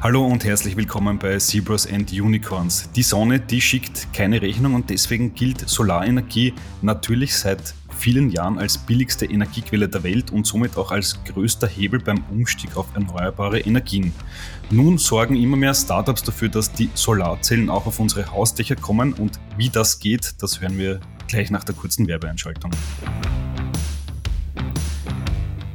Hallo und herzlich willkommen bei Zebras and Unicorns. Die Sonne, die schickt keine Rechnung und deswegen gilt Solarenergie natürlich seit vielen Jahren als billigste Energiequelle der Welt und somit auch als größter Hebel beim Umstieg auf erneuerbare Energien. Nun sorgen immer mehr Startups dafür, dass die Solarzellen auch auf unsere Hausdächer kommen und wie das geht, das hören wir gleich nach der kurzen Werbeeinschaltung.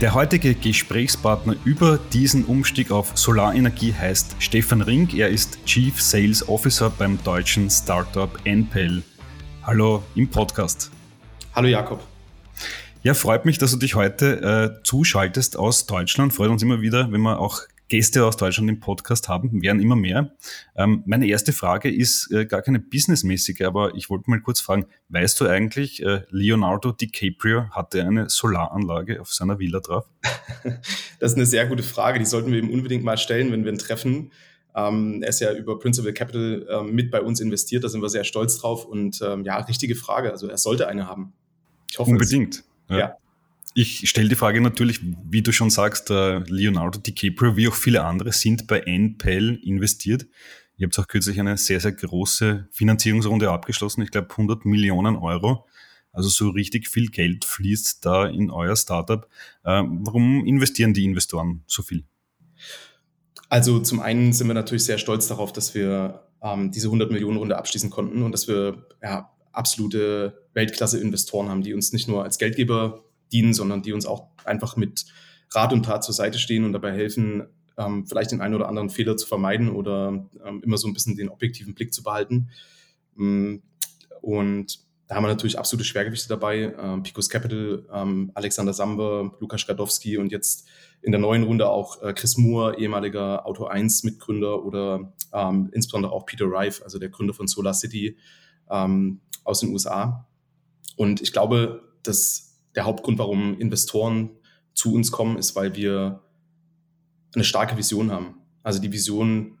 Der heutige Gesprächspartner über diesen Umstieg auf Solarenergie heißt Stefan Ring. Er ist Chief Sales Officer beim deutschen Startup NPEL. Hallo im Podcast. Hallo Jakob. Ja, freut mich, dass du dich heute äh, zuschaltest aus Deutschland. Freut uns immer wieder, wenn wir auch Gäste aus Deutschland im Podcast haben, werden immer mehr. Ähm, meine erste Frage ist äh, gar keine businessmäßige, aber ich wollte mal kurz fragen, weißt du eigentlich, äh, Leonardo DiCaprio hatte eine Solaranlage auf seiner Villa drauf? das ist eine sehr gute Frage, die sollten wir ihm unbedingt mal stellen, wenn wir ihn treffen. Ähm, er ist ja über Principal Capital ähm, mit bei uns investiert, da sind wir sehr stolz drauf und ähm, ja, richtige Frage, also er sollte eine haben. Ich hoffe Unbedingt. Ja. ja. Ich stelle die Frage natürlich, wie du schon sagst, Leonardo DiCaprio wie auch viele andere sind bei NPEL investiert. Ihr habt auch kürzlich eine sehr, sehr große Finanzierungsrunde abgeschlossen, ich glaube 100 Millionen Euro. Also so richtig viel Geld fließt da in euer Startup. Ähm, warum investieren die Investoren so viel? Also zum einen sind wir natürlich sehr stolz darauf, dass wir ähm, diese 100 Millionen Runde abschließen konnten und dass wir ja, absolute Weltklasse-Investoren haben, die uns nicht nur als Geldgeber dienen, sondern die uns auch einfach mit Rat und Tat zur Seite stehen und dabei helfen, ähm, vielleicht den einen oder anderen Fehler zu vermeiden oder ähm, immer so ein bisschen den objektiven Blick zu behalten. Mm, und da haben wir natürlich absolute Schwergewichte dabei. Ähm, Picos Capital, ähm, Alexander Samber, Lukas Skadowski und jetzt in der neuen Runde auch äh, Chris Moore, ehemaliger Auto 1 Mitgründer oder ähm, insbesondere auch Peter Rife, also der Gründer von Solar City ähm, aus den USA. Und ich glaube, dass der Hauptgrund, warum Investoren zu uns kommen, ist, weil wir eine starke Vision haben. Also die Vision,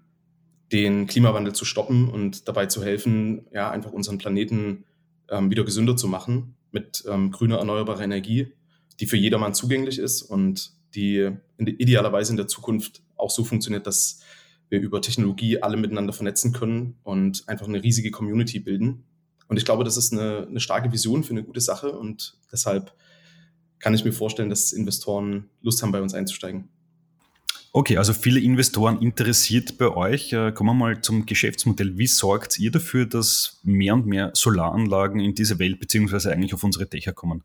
den Klimawandel zu stoppen und dabei zu helfen, ja, einfach unseren Planeten ähm, wieder gesünder zu machen mit ähm, grüner erneuerbarer Energie, die für jedermann zugänglich ist und die in de, idealerweise in der Zukunft auch so funktioniert, dass wir über Technologie alle miteinander vernetzen können und einfach eine riesige Community bilden. Und ich glaube, das ist eine, eine starke Vision für eine gute Sache und deshalb kann ich mir vorstellen, dass Investoren Lust haben, bei uns einzusteigen. Okay, also viele Investoren interessiert bei euch. Äh, kommen wir mal zum Geschäftsmodell. Wie sorgt ihr dafür, dass mehr und mehr Solaranlagen in diese Welt beziehungsweise eigentlich auf unsere Dächer kommen?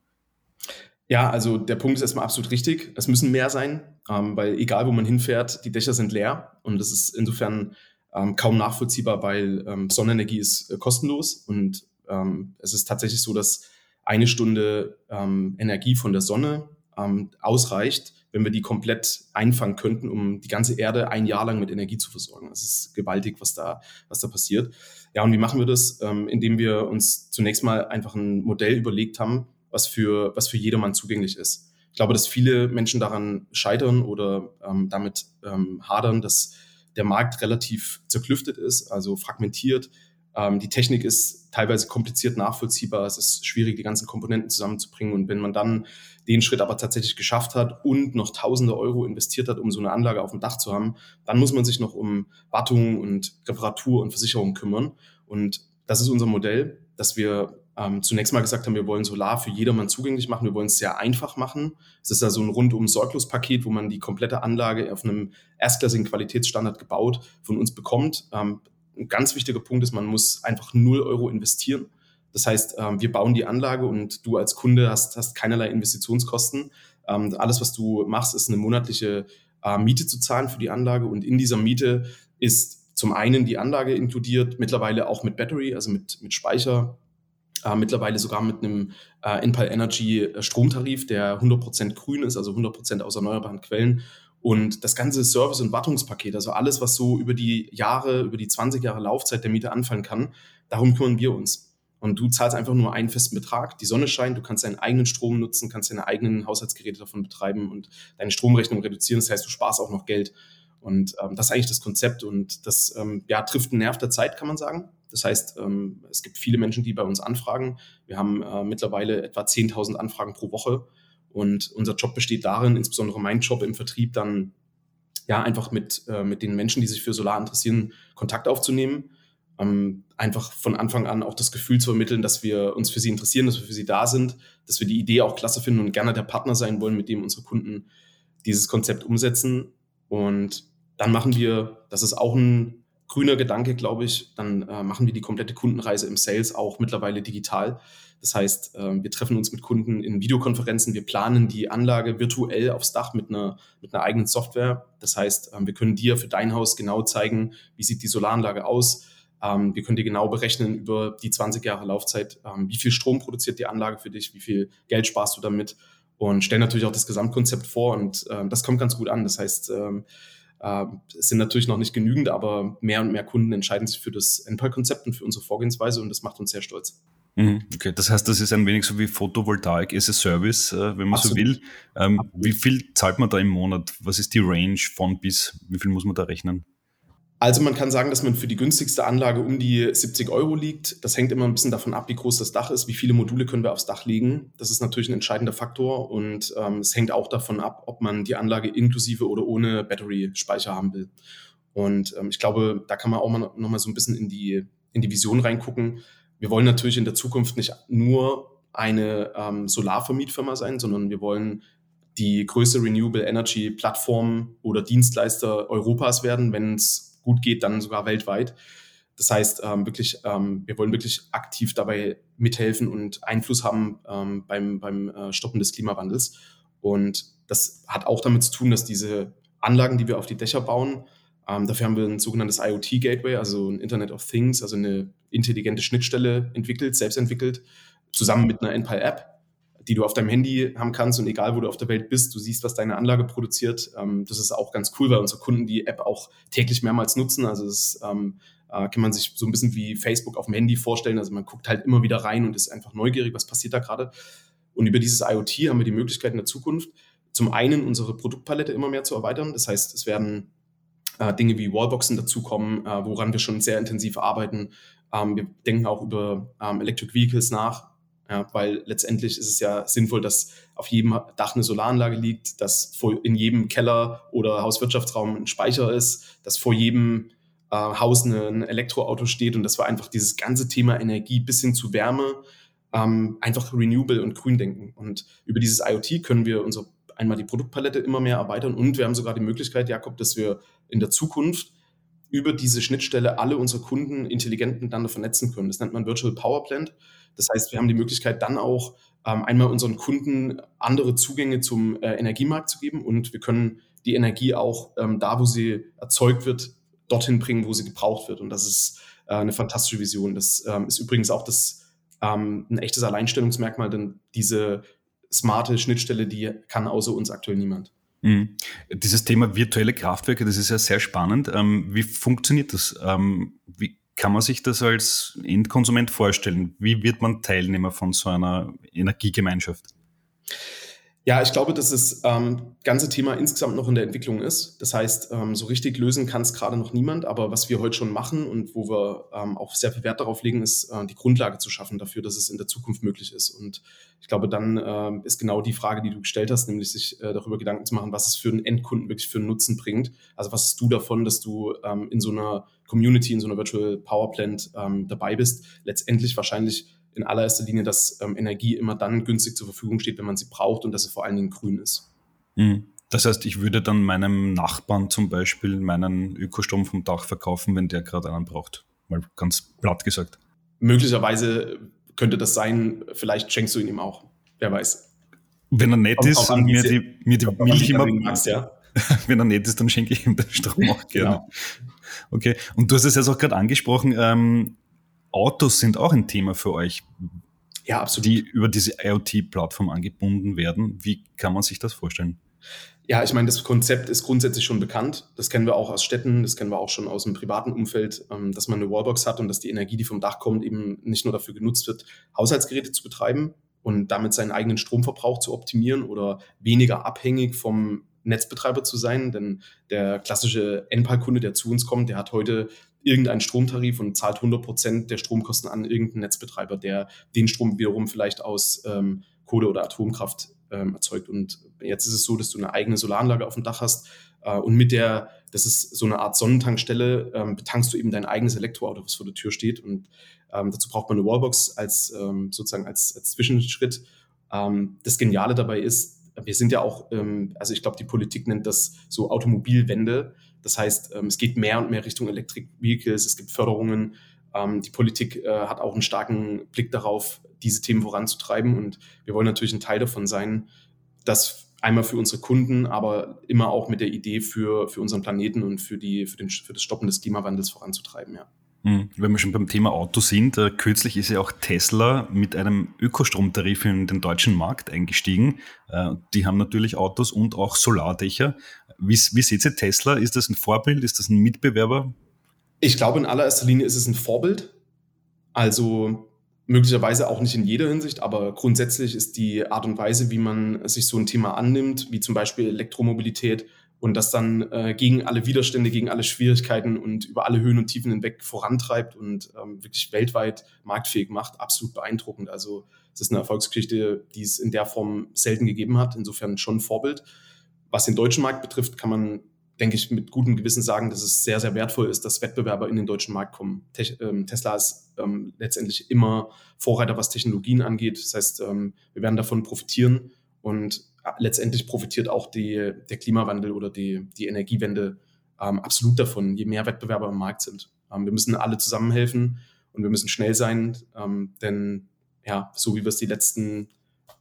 Ja, also der Punkt ist erstmal absolut richtig. Es müssen mehr sein, ähm, weil egal wo man hinfährt, die Dächer sind leer und das ist insofern ähm, kaum nachvollziehbar, weil ähm, Sonnenenergie ist äh, kostenlos und ähm, es ist tatsächlich so, dass eine Stunde ähm, Energie von der Sonne ähm, ausreicht, wenn wir die komplett einfangen könnten, um die ganze Erde ein Jahr lang mit Energie zu versorgen. Das ist gewaltig, was da, was da passiert. Ja, und wie machen wir das? Ähm, indem wir uns zunächst mal einfach ein Modell überlegt haben, was für, was für jedermann zugänglich ist. Ich glaube, dass viele Menschen daran scheitern oder ähm, damit ähm, hadern, dass der Markt relativ zerklüftet ist, also fragmentiert, ähm, die Technik ist teilweise kompliziert nachvollziehbar. Es ist schwierig, die ganzen Komponenten zusammenzubringen. Und wenn man dann den Schritt aber tatsächlich geschafft hat und noch tausende Euro investiert hat, um so eine Anlage auf dem Dach zu haben, dann muss man sich noch um Wartung und Reparatur und Versicherung kümmern. Und das ist unser Modell, dass wir ähm, zunächst mal gesagt haben, wir wollen Solar für jedermann zugänglich machen. Wir wollen es sehr einfach machen. Es ist ja so ein rundum sorglos Paket, wo man die komplette Anlage auf einem erstklassigen Qualitätsstandard gebaut von uns bekommt. Ähm, ein ganz wichtiger Punkt ist, man muss einfach 0 Euro investieren. Das heißt, ähm, wir bauen die Anlage und du als Kunde hast, hast keinerlei Investitionskosten. Ähm, alles, was du machst, ist eine monatliche äh, Miete zu zahlen für die Anlage und in dieser Miete ist zum einen die Anlage inkludiert, mittlerweile auch mit Battery, also mit, mit Speicher, äh, mittlerweile sogar mit einem äh, Enpal Energy Stromtarif, der 100% grün ist, also 100% aus erneuerbaren Quellen Und das ganze Service- und Wartungspaket, also alles, was so über die Jahre, über die 20 Jahre Laufzeit der Miete anfallen kann, darum kümmern wir uns. Und du zahlst einfach nur einen festen Betrag. Die Sonne scheint, du kannst deinen eigenen Strom nutzen, kannst deine eigenen Haushaltsgeräte davon betreiben und deine Stromrechnung reduzieren. Das heißt, du sparst auch noch Geld. Und ähm, das ist eigentlich das Konzept und das ähm, ja, trifft einen Nerv der Zeit, kann man sagen. Das heißt, ähm, es gibt viele Menschen, die bei uns anfragen. Wir haben äh, mittlerweile etwa 10.000 Anfragen pro Woche und unser Job besteht darin, insbesondere mein Job im Vertrieb, dann ja einfach mit, äh, mit den Menschen, die sich für Solar interessieren, Kontakt aufzunehmen. Ähm, einfach von Anfang an auch das Gefühl zu vermitteln, dass wir uns für sie interessieren, dass wir für sie da sind, dass wir die Idee auch klasse finden und gerne der Partner sein wollen, mit dem unsere Kunden dieses Konzept umsetzen. Und dann machen wir, das ist auch ein grüner Gedanke, glaube ich, dann äh, machen wir die komplette Kundenreise im Sales auch mittlerweile digital. Das heißt, äh, wir treffen uns mit Kunden in Videokonferenzen, wir planen die Anlage virtuell aufs Dach mit einer, mit einer eigenen Software. Das heißt, äh, wir können dir für dein Haus genau zeigen, wie sieht die Solaranlage aus. Ähm, wir können dir genau berechnen über die 20 Jahre Laufzeit, ähm, wie viel Strom produziert die Anlage für dich, wie viel Geld sparst du damit und stellen natürlich auch das Gesamtkonzept vor und äh, das kommt ganz gut an. Das heißt, ähm, äh, es sind natürlich noch nicht genügend, aber mehr und mehr Kunden entscheiden sich für das Endpoint-Konzept und für unsere Vorgehensweise und das macht uns sehr stolz. Mhm, okay, das heißt, das ist ein wenig so wie Photovoltaik as a Service, äh, wenn man Absolut. so will. Ähm, wie viel zahlt man da im Monat? Was ist die Range von bis? Wie viel muss man da rechnen? Also man kann sagen, dass man für die günstigste Anlage um die 70 Euro liegt. Das hängt immer ein bisschen davon ab, wie groß das Dach ist, wie viele Module können wir aufs Dach legen. Das ist natürlich ein entscheidender Faktor und ähm, es hängt auch davon ab, ob man die Anlage inklusive oder ohne Battery-Speicher haben will. Und ähm, ich glaube, da kann man auch mal noch mal so ein bisschen in die, in die Vision reingucken. Wir wollen natürlich in der Zukunft nicht nur eine ähm, Solarvermietfirma sein, sondern wir wollen die größte Renewable Energy Plattform oder Dienstleister Europas werden, wenn es gut geht, dann sogar weltweit. Das heißt, ähm, wirklich, ähm, wir wollen wirklich aktiv dabei mithelfen und Einfluss haben ähm, beim, beim äh, Stoppen des Klimawandels. Und das hat auch damit zu tun, dass diese Anlagen, die wir auf die Dächer bauen, ähm, dafür haben wir ein sogenanntes IoT-Gateway, also ein Internet of Things, also eine intelligente Schnittstelle entwickelt, selbst entwickelt, zusammen mit einer Enpal-App die du auf deinem Handy haben kannst und egal, wo du auf der Welt bist, du siehst, was deine Anlage produziert. Ähm, das ist auch ganz cool, weil unsere Kunden die App auch täglich mehrmals nutzen. Also das ähm, äh, kann man sich so ein bisschen wie Facebook auf dem Handy vorstellen. Also man guckt halt immer wieder rein und ist einfach neugierig, was passiert da gerade. Und über dieses IoT haben wir die Möglichkeit in der Zukunft, zum einen unsere Produktpalette immer mehr zu erweitern. Das heißt, es werden äh, Dinge wie Wallboxen dazukommen, äh, woran wir schon sehr intensiv arbeiten. Ähm, wir denken auch über ähm, Electric Vehicles nach, ja, weil letztendlich ist es ja sinnvoll, dass auf jedem Dach eine Solaranlage liegt, dass vor, in jedem Keller oder Hauswirtschaftsraum ein Speicher ist, dass vor jedem äh, Haus ein Elektroauto steht und dass wir einfach dieses ganze Thema Energie bis hin zu Wärme ähm, einfach renewable und grün denken. Und über dieses IoT können wir unsere einmal die Produktpalette immer mehr erweitern und wir haben sogar die Möglichkeit, Jakob, dass wir in der Zukunft über diese Schnittstelle alle unsere Kunden intelligent miteinander vernetzen können. Das nennt man Virtual Power Plant. Das heißt, wir haben die Möglichkeit, dann auch ähm, einmal unseren Kunden andere Zugänge zum äh, Energiemarkt zu geben und wir können die Energie auch ähm, da, wo sie erzeugt wird, dorthin bringen, wo sie gebraucht wird. Und das ist äh, eine fantastische Vision. Das ähm, ist übrigens auch das, ein echtes Alleinstellungsmerkmal, denn diese smarte Schnittstelle, die kann außer uns aktuell niemand. Mhm. Dieses Thema virtuelle Kraftwerke, das ist ja sehr spannend. Wie funktioniert das? Kann man sich das als Endkonsument vorstellen? Wie wird man Teilnehmer von so einer Energiegemeinschaft? Ja, ich glaube, dass das ähm, ganze Thema insgesamt noch in der Entwicklung ist. Das heißt, ähm, so richtig lösen kann es gerade noch niemand. Aber was wir heute schon machen und wo wir ähm, auch sehr viel Wert darauf legen, ist äh, die Grundlage zu schaffen dafür, dass es in der Zukunft möglich ist. Und ich glaube, dann äh, ist genau die Frage, die du gestellt hast, nämlich sich äh, darüber Gedanken zu machen, was es für einen Endkunden wirklich für einen Nutzen bringt. Also was hast du davon, dass du ähm, in so einer Community, in so einer Virtual Power Plant ähm, dabei bist? Letztendlich wahrscheinlich in allererster Linie, dass ähm, Energie immer dann günstig zur Verfügung steht, wenn man sie braucht und dass sie vor allen Dingen grün ist. Mhm. Das heißt, ich würde dann meinem Nachbarn zum Beispiel meinen Ökostrom vom Dach verkaufen, wenn der gerade einen braucht. Mal ganz platt gesagt. Möglicherweise könnte das sein, vielleicht schenkst du ihn ihm auch. Wer weiß. Wenn er nett ist und mir die, mir die Milch immer. Magst, ja. wenn er nett ist, dann schenke ich ihm den Strom auch gerne. Genau. Okay. Und du hast es jetzt auch gerade angesprochen, ähm, Autos sind auch ein Thema für euch. Ja, absolut. Die über diese IoT-Plattform angebunden werden. Wie kann man sich das vorstellen? Ja, ich meine, das Konzept ist grundsätzlich schon bekannt. Das kennen wir auch aus Städten, das kennen wir auch schon aus dem privaten Umfeld, ähm, dass man eine Wallbox hat und dass die Energie, die vom Dach kommt, eben nicht nur dafür genutzt wird, Haushaltsgeräte zu betreiben und damit seinen eigenen Stromverbrauch zu optimieren oder weniger abhängig vom Netzbetreiber zu sein. Denn der klassische Endpal-Kunde, der zu uns kommt, der hat heute irgendeinen Stromtarif und zahlt 100 Prozent der Stromkosten an irgendeinen Netzbetreiber, der den Strom wiederum vielleicht aus ähm, Kohle oder Atomkraft ähm, erzeugt. Und jetzt ist es so, dass du eine eigene Solaranlage auf dem Dach hast äh, und mit der, das ist so eine Art Sonnentankstelle, ähm, betankst du eben dein eigenes Elektroauto, was vor der Tür steht. Und ähm, dazu braucht man eine Wallbox als ähm, sozusagen als, als Zwischenschritt. Ähm, das Geniale dabei ist, wir sind ja auch, ähm, also ich glaube, die Politik nennt das so Automobilwende. Das heißt, ähm, es geht mehr und mehr Richtung Electric Vehicles, es gibt Förderungen. Ähm, die Politik äh, hat auch einen starken Blick darauf, diese Themen voranzutreiben. Und wir wollen natürlich ein Teil davon sein, das einmal für unsere Kunden, aber immer auch mit der Idee für, für unseren Planeten und für, die, für, den, für das Stoppen des Klimawandels voranzutreiben, ja. Hm, wenn wir schon beim Thema Auto sind, äh, kürzlich ist ja auch Tesla mit einem Ökostromtarif in den deutschen Markt eingestiegen. Äh, die haben natürlich Autos und auch Solardächer. Wie, wie seht ihr Tesla? Ist das ein Vorbild? Ist das ein Mitbewerber? Ich glaube, in allererster Linie ist es ein Vorbild. Also möglicherweise auch nicht in jeder Hinsicht, aber grundsätzlich ist die Art und Weise, wie man sich so ein Thema annimmt, wie zum Beispiel Elektromobilität und das dann äh, gegen alle Widerstände, gegen alle Schwierigkeiten und über alle Höhen und Tiefen hinweg vorantreibt und ähm, wirklich weltweit marktfähig macht, absolut beeindruckend. Also es ist eine Erfolgsgeschichte, die es in der Form selten gegeben hat, insofern schon ein Vorbild. Was den deutschen Markt betrifft, kann man, denke ich, mit gutem Gewissen sagen, dass es sehr, sehr wertvoll ist, dass Wettbewerber in den deutschen Markt kommen. Te ähm, Tesla ist ähm, letztendlich immer Vorreiter, was Technologien angeht. Das heißt, ähm, wir werden davon profitieren und letztendlich profitiert auch die, der Klimawandel oder die, die Energiewende ähm, absolut davon, je mehr Wettbewerber im Markt sind. Ähm, wir müssen alle zusammenhelfen und wir müssen schnell sein, ähm, denn ja, so wie wir es die letzten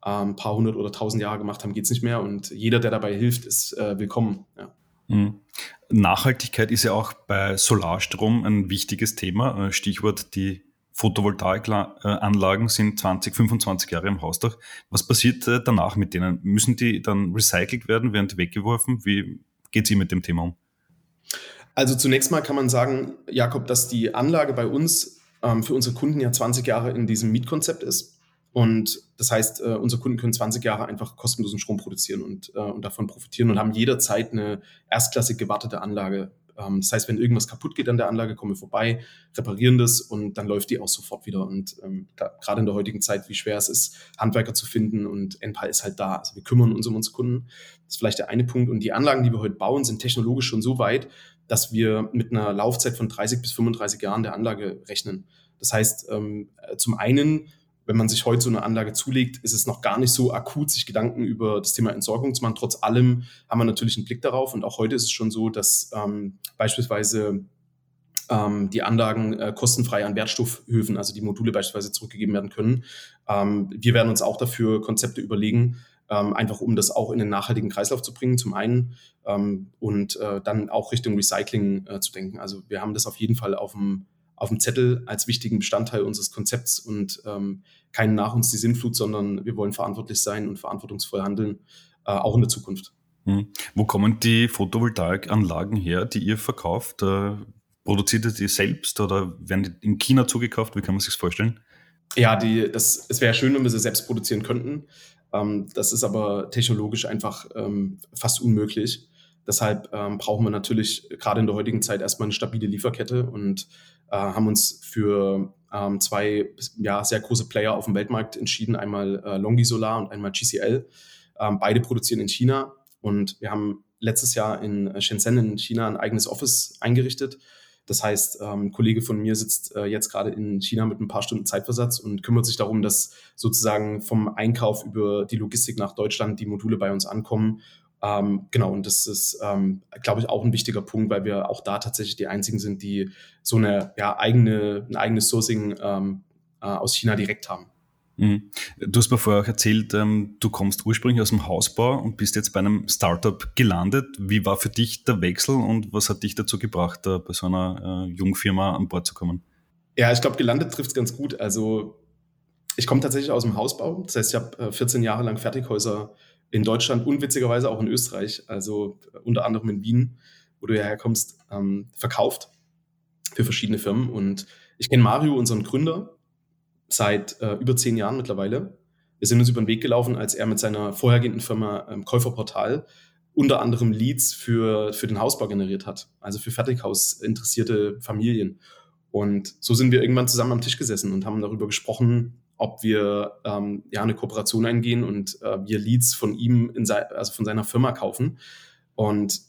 ähm, paar hundert oder tausend Jahre gemacht haben, geht es nicht mehr und jeder, der dabei hilft, ist äh, willkommen. Ja. Mhm. Nachhaltigkeit ist ja auch bei Solarstrom ein wichtiges Thema. Äh, Stichwort die Photovoltaikanlagen sind 20, 25 Jahre im Hausdach. Was passiert äh, danach mit denen? Müssen die dann recycelt werden, werden die weggeworfen? Wie geht sie mit dem Thema um? Also zunächst mal kann man sagen, Jakob, dass die Anlage bei uns ähm, für unsere Kunden ja 20 Jahre in diesem Mietkonzept ist. Und das heißt, äh, unsere Kunden können 20 Jahre einfach kostenlosen Strom produzieren und, äh, und davon profitieren und haben jederzeit eine erstklassig gewartete Anlage ähm, das heißt, wenn irgendwas kaputt geht an der Anlage, kommen wir vorbei, reparieren das und dann läuft die auch sofort wieder. Und ähm, gerade in der heutigen Zeit, wie schwer es ist, Handwerker zu finden und NPAL ist halt da. Also wir kümmern uns um unsere Kunden. Das ist vielleicht der eine Punkt. Und die Anlagen, die wir heute bauen, sind technologisch schon so weit, dass wir mit einer Laufzeit von 30 bis 35 Jahren der Anlage rechnen. Das heißt, ähm, zum einen wenn man sich heute so eine Anlage zulegt, ist es noch gar nicht so akut, sich Gedanken über das Thema Entsorgung zu machen. Trotz allem haben wir natürlich einen Blick darauf. Und auch heute ist es schon so, dass ähm, beispielsweise ähm, die Anlagen äh, kostenfrei an Wertstoffhöfen, also die Module beispielsweise zurückgegeben werden können. Ähm, wir werden uns auch dafür Konzepte überlegen, ähm, einfach um das auch in den nachhaltigen Kreislauf zu bringen, zum einen, ähm, und äh, dann auch Richtung Recycling äh, zu denken. Also wir haben das auf jeden Fall auf dem auf dem Zettel als wichtigen Bestandteil unseres Konzepts und ähm, kein nach uns die Sinnflut, sondern wir wollen verantwortlich sein und verantwortungsvoll handeln, äh, auch in der Zukunft. Hm. Wo kommen die Photovoltaikanlagen her, die ihr verkauft? Äh, produziert ihr die selbst oder werden die in China zugekauft? Wie kann man sich das vorstellen? Ja, die, das, es wäre schön, wenn wir sie selbst produzieren könnten. Ähm, das ist aber technologisch einfach ähm, fast unmöglich. Deshalb ähm, brauchen wir natürlich gerade in der heutigen Zeit erstmal eine stabile Lieferkette und äh, haben uns für ähm, zwei ja, sehr große Player auf dem Weltmarkt entschieden, einmal äh, Longi Solar und einmal GCL. Ähm, beide produzieren in China und wir haben letztes Jahr in Shenzhen in China ein eigenes Office eingerichtet. Das heißt, ähm, ein Kollege von mir sitzt äh, jetzt gerade in China mit ein paar Stunden Zeitversatz und kümmert sich darum, dass sozusagen vom Einkauf über die Logistik nach Deutschland die Module bei uns ankommen ähm, genau, und das ist, ähm, glaube ich, auch ein wichtiger Punkt, weil wir auch da tatsächlich die einzigen sind, die so eine ja, eigene, ein eigenes Sourcing ähm, äh, aus China direkt haben. Mhm. Du hast mir vorher auch erzählt, ähm, du kommst ursprünglich aus dem Hausbau und bist jetzt bei einem Startup gelandet. Wie war für dich der Wechsel und was hat dich dazu gebracht, bei so einer äh, Jungfirma an Bord zu kommen? Ja, ich glaube, gelandet trifft es ganz gut. Also ich komme tatsächlich aus dem Hausbau. Das heißt, ich habe äh, 14 Jahre lang Fertighäuser in Deutschland und witzigerweise auch in Österreich, also unter anderem in Wien, wo du ja herkommst, ähm, verkauft für verschiedene Firmen. Und ich kenne Mario, unseren Gründer, seit äh, über zehn Jahren mittlerweile. Wir sind uns über den Weg gelaufen, als er mit seiner vorhergehenden Firma ähm, Käuferportal unter anderem Leads für, für den Hausbau generiert hat, also für Fertighaus interessierte Familien. Und so sind wir irgendwann zusammen am Tisch gesessen und haben darüber gesprochen, ob wir ähm, ja eine Kooperation eingehen und äh, wir Leads von ihm, in also von seiner Firma kaufen. Und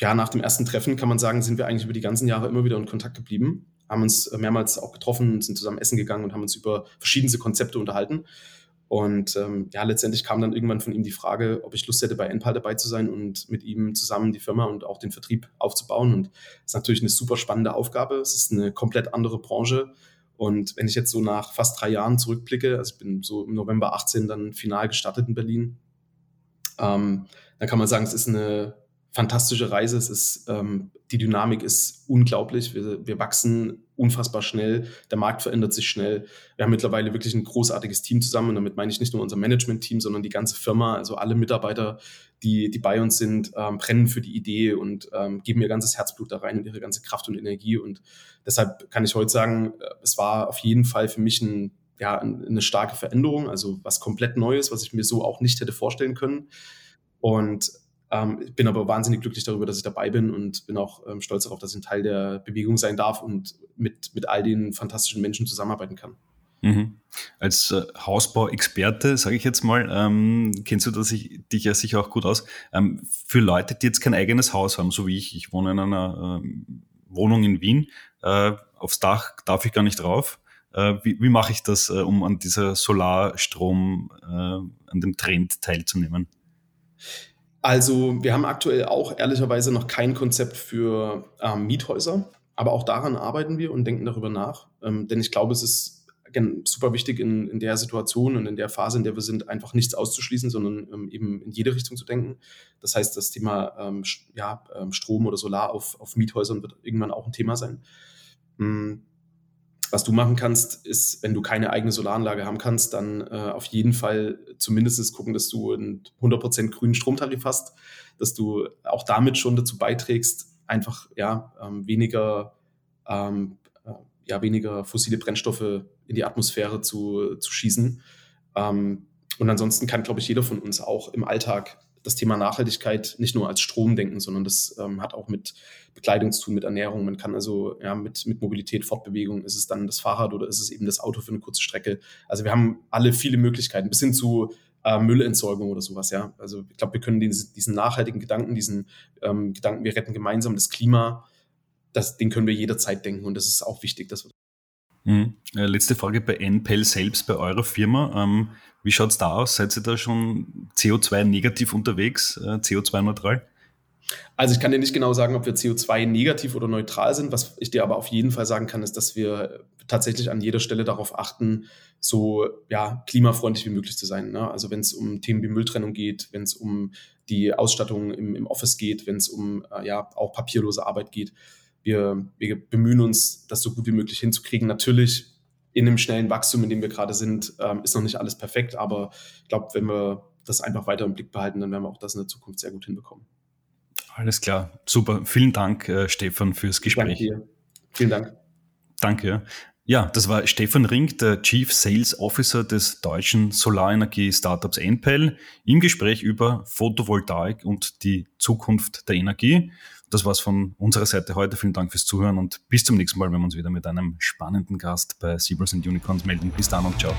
ja, nach dem ersten Treffen kann man sagen, sind wir eigentlich über die ganzen Jahre immer wieder in Kontakt geblieben, haben uns mehrmals auch getroffen, sind zusammen essen gegangen und haben uns über verschiedenste Konzepte unterhalten. Und ähm, ja, letztendlich kam dann irgendwann von ihm die Frage, ob ich Lust hätte, bei Enpal dabei zu sein und mit ihm zusammen die Firma und auch den Vertrieb aufzubauen. Und das ist natürlich eine super spannende Aufgabe. Es ist eine komplett andere Branche. Und wenn ich jetzt so nach fast drei Jahren zurückblicke, also ich bin so im November 18 dann final gestartet in Berlin, ähm, dann kann man sagen, es ist eine fantastische Reise. Es ist, ähm, die Dynamik ist unglaublich. Wir, wir wachsen unfassbar schnell. Der Markt verändert sich schnell. Wir haben mittlerweile wirklich ein großartiges Team zusammen. Und damit meine ich nicht nur unser Management-Team, sondern die ganze Firma. Also alle Mitarbeiter, die, die bei uns sind, ähm, brennen für die Idee und ähm, geben ihr ganzes Herzblut da rein und ihre ganze Kraft und Energie. Und deshalb kann ich heute sagen, äh, es war auf jeden Fall für mich ein, ja, eine starke Veränderung, also was komplett Neues, was ich mir so auch nicht hätte vorstellen können. Und ähm, bin aber wahnsinnig glücklich darüber, dass ich dabei bin und bin auch ähm, stolz darauf, dass ich ein Teil der Bewegung sein darf und mit, mit all den fantastischen Menschen zusammenarbeiten kann. Mhm. Als äh, Hausbauexperte, sage ich jetzt mal, ähm, kennst du das ich, dich ja sicher auch gut aus. Ähm, für Leute, die jetzt kein eigenes Haus haben, so wie ich, ich wohne in einer ähm, Wohnung in Wien, äh, aufs Dach darf ich gar nicht drauf. Äh, wie, wie mache ich das, äh, um an dieser Solarstrom, äh, an dem Trend teilzunehmen? Also wir haben aktuell auch ehrlicherweise noch kein Konzept für ähm, Miethäuser, aber auch daran arbeiten wir und denken darüber nach. Ähm, denn ich glaube, es ist super wichtig in, in der Situation und in der Phase, in der wir sind, einfach nichts auszuschließen, sondern ähm, eben in jede Richtung zu denken. Das heißt, das Thema ähm, ja, ähm, Strom oder Solar auf, auf Miethäusern wird irgendwann auch ein Thema sein. Mhm. Was du machen kannst, ist, wenn du keine eigene Solaranlage haben kannst, dann äh, auf jeden Fall zumindest gucken, dass du einen 100% grünen Stromtarif hast, dass du auch damit schon dazu beiträgst, einfach ja, ähm, weniger, ähm, äh, ja, weniger fossile Brennstoffe in die Atmosphäre zu, zu schießen. Ähm, und ansonsten kann, glaube ich, jeder von uns auch im Alltag das Thema Nachhaltigkeit nicht nur als Strom denken, sondern das ähm, hat auch mit Bekleidung zu tun, mit Ernährung. Man kann also ja, mit, mit Mobilität, Fortbewegung, ist es dann das Fahrrad oder ist es eben das Auto für eine kurze Strecke. Also wir haben alle viele Möglichkeiten, bis hin zu äh, Müllentsorgung oder sowas. Ja, also ich glaube, wir können diesen, diesen nachhaltigen Gedanken, diesen ähm, Gedanken, wir retten gemeinsam das Klima, das, den können wir jederzeit denken und das ist auch wichtig, dass wir Mhm. Äh, letzte Frage bei NPEL selbst, bei eurer Firma. Ähm, wie schaut es da aus? Seid ihr da schon CO2-negativ unterwegs, äh, CO2-neutral? Also ich kann dir nicht genau sagen, ob wir CO2 negativ oder neutral sind. Was ich dir aber auf jeden Fall sagen kann, ist, dass wir tatsächlich an jeder Stelle darauf achten, so ja, klimafreundlich wie möglich zu sein. Ne? Also wenn es um Themen wie Mülltrennung geht, wenn es um die Ausstattung im, im Office geht, wenn es um äh, ja auch papierlose Arbeit geht. Wir, wir bemühen uns, das so gut wie möglich hinzukriegen. Natürlich in dem schnellen Wachstum, in dem wir gerade sind, ähm, ist noch nicht alles perfekt, aber ich glaube, wenn wir das einfach weiter im Blick behalten, dann werden wir auch das in der Zukunft sehr gut hinbekommen. Alles klar, super. Vielen Dank, äh, Stefan, fürs Gespräch. Danke dir. Vielen Dank. Danke. Ja, das war Stefan Ring, der Chief Sales Officer des deutschen Solarenergie-Startups Enpel, im Gespräch über Photovoltaik und die Zukunft der Energie. Das war's von unserer Seite heute. Vielen Dank fürs Zuhören und bis zum nächsten Mal, wenn wir uns wieder mit einem spannenden Gast bei Zebras Unicorns melden. Bis dann und ciao.